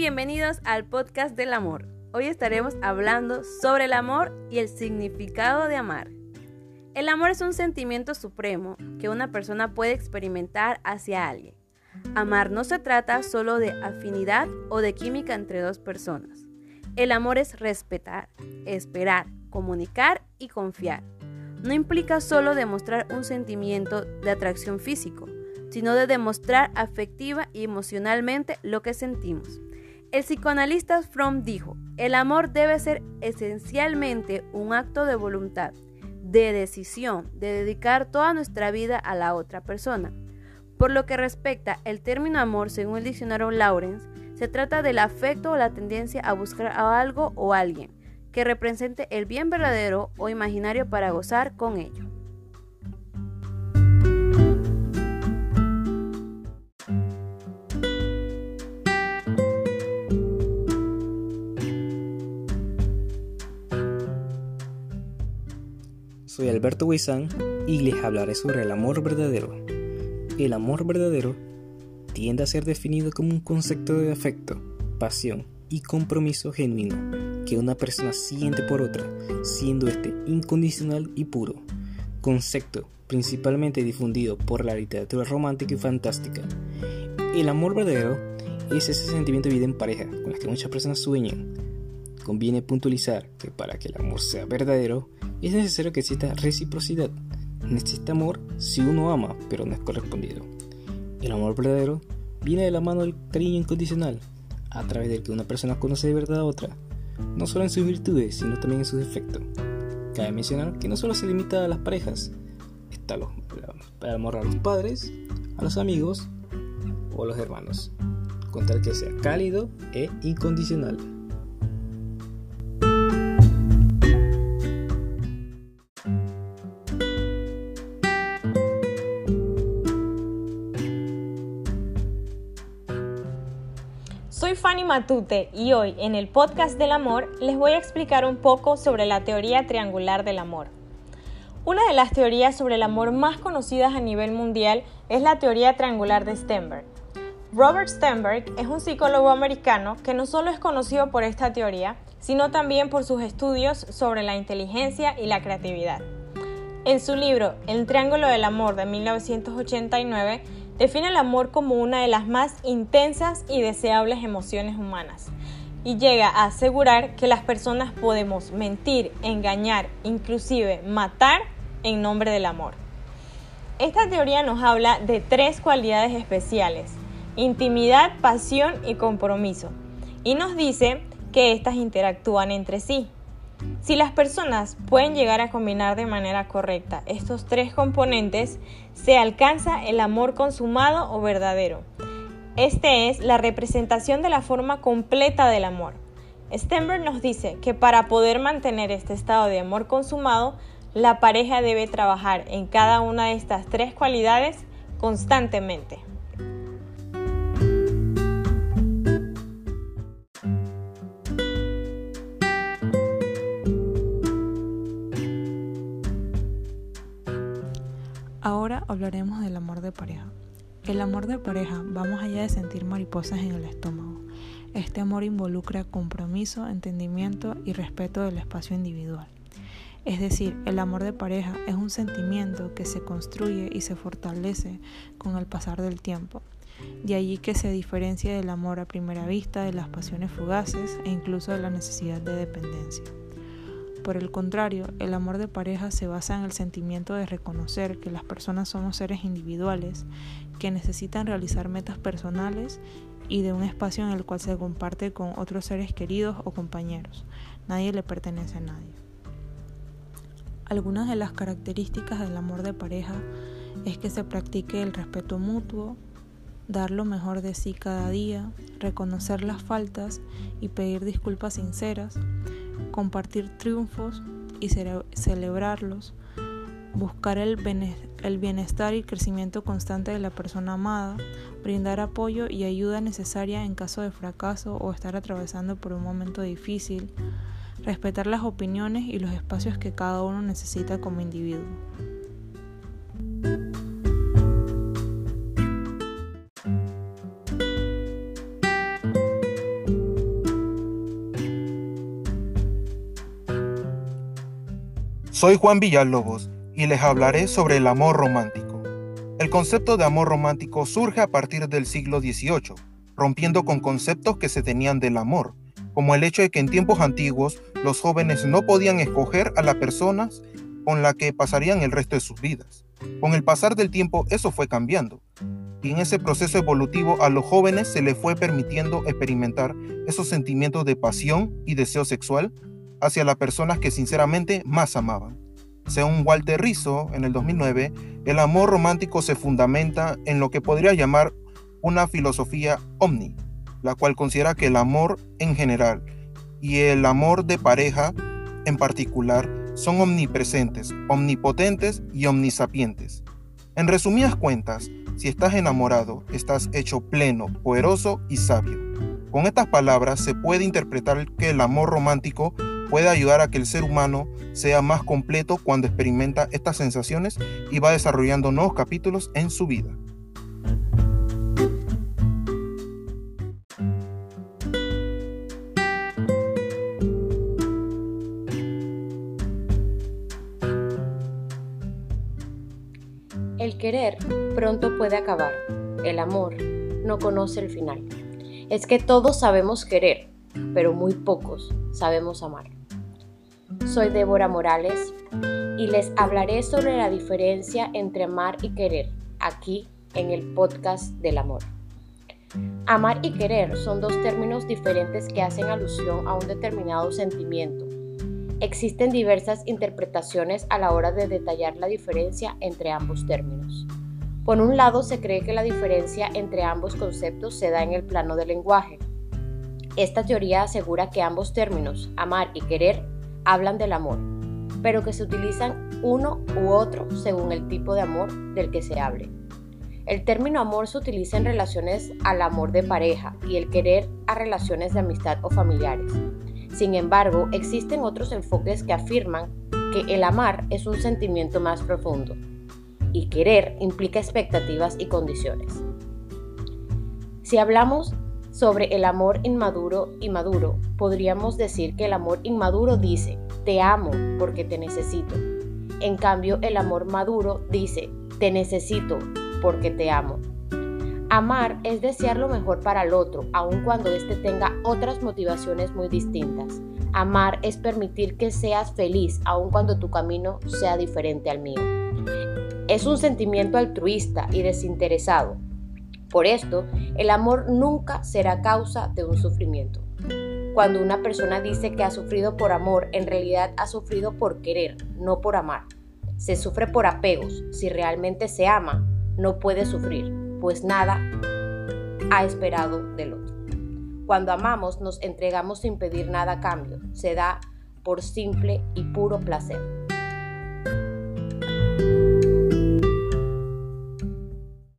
bienvenidos al podcast del amor. Hoy estaremos hablando sobre el amor y el significado de amar. El amor es un sentimiento supremo que una persona puede experimentar hacia alguien. Amar no se trata solo de afinidad o de química entre dos personas. El amor es respetar, esperar, comunicar y confiar. No implica solo demostrar un sentimiento de atracción físico, sino de demostrar afectiva y emocionalmente lo que sentimos. El psicoanalista Fromm dijo, el amor debe ser esencialmente un acto de voluntad, de decisión, de dedicar toda nuestra vida a la otra persona. Por lo que respecta el término amor, según el diccionario Lawrence, se trata del afecto o la tendencia a buscar a algo o alguien que represente el bien verdadero o imaginario para gozar con ello. Soy Alberto Huizán y les hablaré sobre el amor verdadero. El amor verdadero tiende a ser definido como un concepto de afecto, pasión y compromiso genuino que una persona siente por otra, siendo este incondicional y puro. Concepto principalmente difundido por la literatura romántica y fantástica. El amor verdadero es ese sentimiento de vida en pareja con el que muchas personas sueñan. Conviene puntualizar que para que el amor sea verdadero, es necesario que exista reciprocidad. Necesita amor si uno ama, pero no es correspondido. El amor verdadero viene de la mano del cariño incondicional, a través del que una persona conoce de verdad a otra, no solo en sus virtudes, sino también en sus defectos. Cabe mencionar que no solo se limita a las parejas, está el amor a los padres, a los amigos o a los hermanos, con tal que sea cálido e incondicional. Matute y hoy en el podcast del amor les voy a explicar un poco sobre la teoría triangular del amor. Una de las teorías sobre el amor más conocidas a nivel mundial es la teoría triangular de Stenberg. Robert Stenberg es un psicólogo americano que no solo es conocido por esta teoría, sino también por sus estudios sobre la inteligencia y la creatividad. En su libro El Triángulo del Amor de 1989, define el amor como una de las más intensas y deseables emociones humanas y llega a asegurar que las personas podemos mentir, engañar, inclusive matar en nombre del amor. Esta teoría nos habla de tres cualidades especiales, intimidad, pasión y compromiso, y nos dice que éstas interactúan entre sí. Si las personas pueden llegar a combinar de manera correcta estos tres componentes, se alcanza el amor consumado o verdadero. Este es la representación de la forma completa del amor. Stenberg nos dice que para poder mantener este estado de amor consumado, la pareja debe trabajar en cada una de estas tres cualidades constantemente. Ahora hablaremos del amor de pareja. El amor de pareja va más allá de sentir mariposas en el estómago. Este amor involucra compromiso, entendimiento y respeto del espacio individual. Es decir, el amor de pareja es un sentimiento que se construye y se fortalece con el pasar del tiempo. De allí que se diferencia del amor a primera vista, de las pasiones fugaces e incluso de la necesidad de dependencia. Por el contrario, el amor de pareja se basa en el sentimiento de reconocer que las personas somos seres individuales que necesitan realizar metas personales y de un espacio en el cual se comparte con otros seres queridos o compañeros. Nadie le pertenece a nadie. Algunas de las características del amor de pareja es que se practique el respeto mutuo, dar lo mejor de sí cada día, reconocer las faltas y pedir disculpas sinceras, compartir triunfos y celebrarlos, buscar el bienestar y crecimiento constante de la persona amada, brindar apoyo y ayuda necesaria en caso de fracaso o estar atravesando por un momento difícil, respetar las opiniones y los espacios que cada uno necesita como individuo. Soy Juan Villalobos y les hablaré sobre el amor romántico. El concepto de amor romántico surge a partir del siglo XVIII, rompiendo con conceptos que se tenían del amor, como el hecho de que en tiempos antiguos los jóvenes no podían escoger a las personas con la que pasarían el resto de sus vidas. Con el pasar del tiempo eso fue cambiando, y en ese proceso evolutivo a los jóvenes se les fue permitiendo experimentar esos sentimientos de pasión y deseo sexual hacia las personas que sinceramente más amaban. Según Walter Rizzo, en el 2009, el amor romántico se fundamenta en lo que podría llamar una filosofía omni, la cual considera que el amor en general y el amor de pareja en particular son omnipresentes, omnipotentes y omnisapientes. En resumidas cuentas, si estás enamorado, estás hecho pleno, poderoso y sabio. Con estas palabras se puede interpretar que el amor romántico puede ayudar a que el ser humano sea más completo cuando experimenta estas sensaciones y va desarrollando nuevos capítulos en su vida. El querer pronto puede acabar. El amor no conoce el final. Es que todos sabemos querer, pero muy pocos sabemos amar. Soy Débora Morales y les hablaré sobre la diferencia entre amar y querer aquí en el podcast del amor. Amar y querer son dos términos diferentes que hacen alusión a un determinado sentimiento. Existen diversas interpretaciones a la hora de detallar la diferencia entre ambos términos. Por un lado, se cree que la diferencia entre ambos conceptos se da en el plano del lenguaje. Esta teoría asegura que ambos términos, amar y querer, hablan del amor, pero que se utilizan uno u otro según el tipo de amor del que se hable. El término amor se utiliza en relaciones al amor de pareja y el querer a relaciones de amistad o familiares. Sin embargo, existen otros enfoques que afirman que el amar es un sentimiento más profundo y querer implica expectativas y condiciones. Si hablamos sobre el amor inmaduro y maduro, podríamos decir que el amor inmaduro dice, te amo porque te necesito. En cambio, el amor maduro dice, te necesito porque te amo. Amar es desear lo mejor para el otro, aun cuando éste tenga otras motivaciones muy distintas. Amar es permitir que seas feliz, aun cuando tu camino sea diferente al mío. Es un sentimiento altruista y desinteresado, por esto, el amor nunca será causa de un sufrimiento. Cuando una persona dice que ha sufrido por amor, en realidad ha sufrido por querer, no por amar. Se sufre por apegos. Si realmente se ama, no puede sufrir, pues nada ha esperado del otro. Cuando amamos, nos entregamos sin pedir nada a cambio. Se da por simple y puro placer.